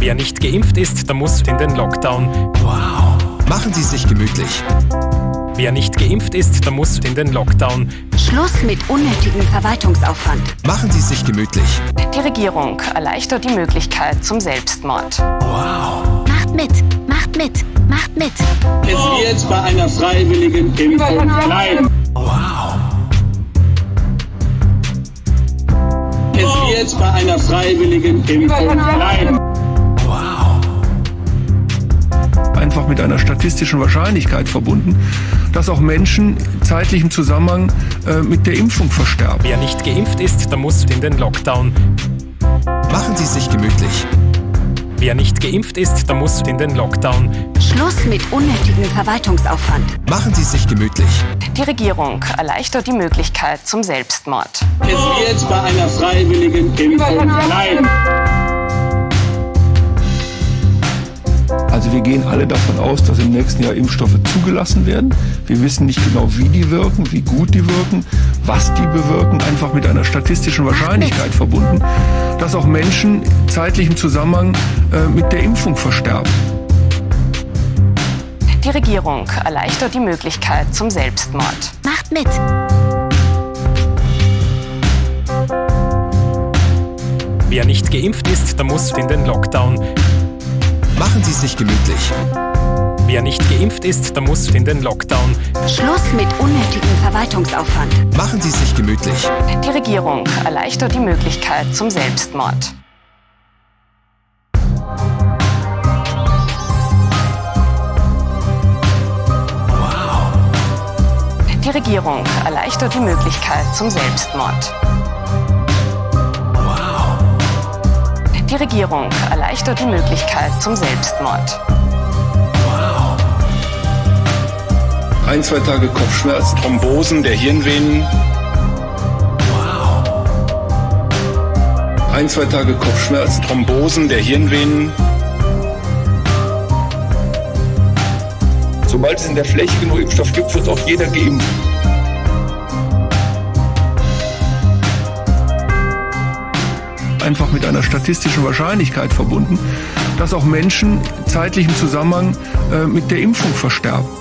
Wer nicht geimpft ist, der muss in den Lockdown. Wow. Machen Sie sich gemütlich. Wer nicht geimpft ist, der muss in den Lockdown. Schluss mit unnötigem Verwaltungsaufwand. Machen Sie sich gemütlich. Die Regierung erleichtert die Möglichkeit zum Selbstmord. Wow. Macht mit, macht mit, macht mit. Es wird bei einer freiwilligen Impfung bleiben. Wow. Es wird bei einer freiwilligen Impfung bleiben. Mit einer statistischen Wahrscheinlichkeit verbunden, dass auch Menschen zeitlich Zusammenhang äh, mit der Impfung versterben. Wer nicht geimpft ist, der muss in den Lockdown. Machen Sie sich gemütlich. Wer nicht geimpft ist, der muss in den Lockdown. Schluss mit unnötigem Verwaltungsaufwand. Machen Sie sich gemütlich. Die Regierung erleichtert die Möglichkeit zum Selbstmord. Es wird bei einer freiwilligen Impfung bleiben. Also wir gehen alle davon aus, dass im nächsten Jahr Impfstoffe zugelassen werden. Wir wissen nicht genau, wie die wirken, wie gut die wirken, was die bewirken, einfach mit einer statistischen Wahrscheinlichkeit verbunden, dass auch Menschen zeitlich Zusammenhang äh, mit der Impfung versterben. Die Regierung erleichtert die Möglichkeit zum Selbstmord. Macht mit. Wer nicht geimpft ist, der muss in den Lockdown. Machen Sie sich gemütlich. Wer nicht geimpft ist, der muss in den Lockdown. Schluss mit unnötigem Verwaltungsaufwand. Machen Sie sich gemütlich. Die Regierung erleichtert die Möglichkeit zum Selbstmord. Wow. Die Regierung erleichtert die Möglichkeit zum Selbstmord. Regierung erleichtert die Möglichkeit zum Selbstmord. Ein, zwei Tage Kopfschmerzen, Thrombosen der Hirnvenen, ein, zwei Tage Kopfschmerzen, Thrombosen der Hirnvenen, Sobald es in der Fläche genug Impfstoff gibt, wird auch jeder geimpft. Einfach mit einer statistischen Wahrscheinlichkeit verbunden, dass auch Menschen zeitlich Zusammenhang äh, mit der Impfung versterben.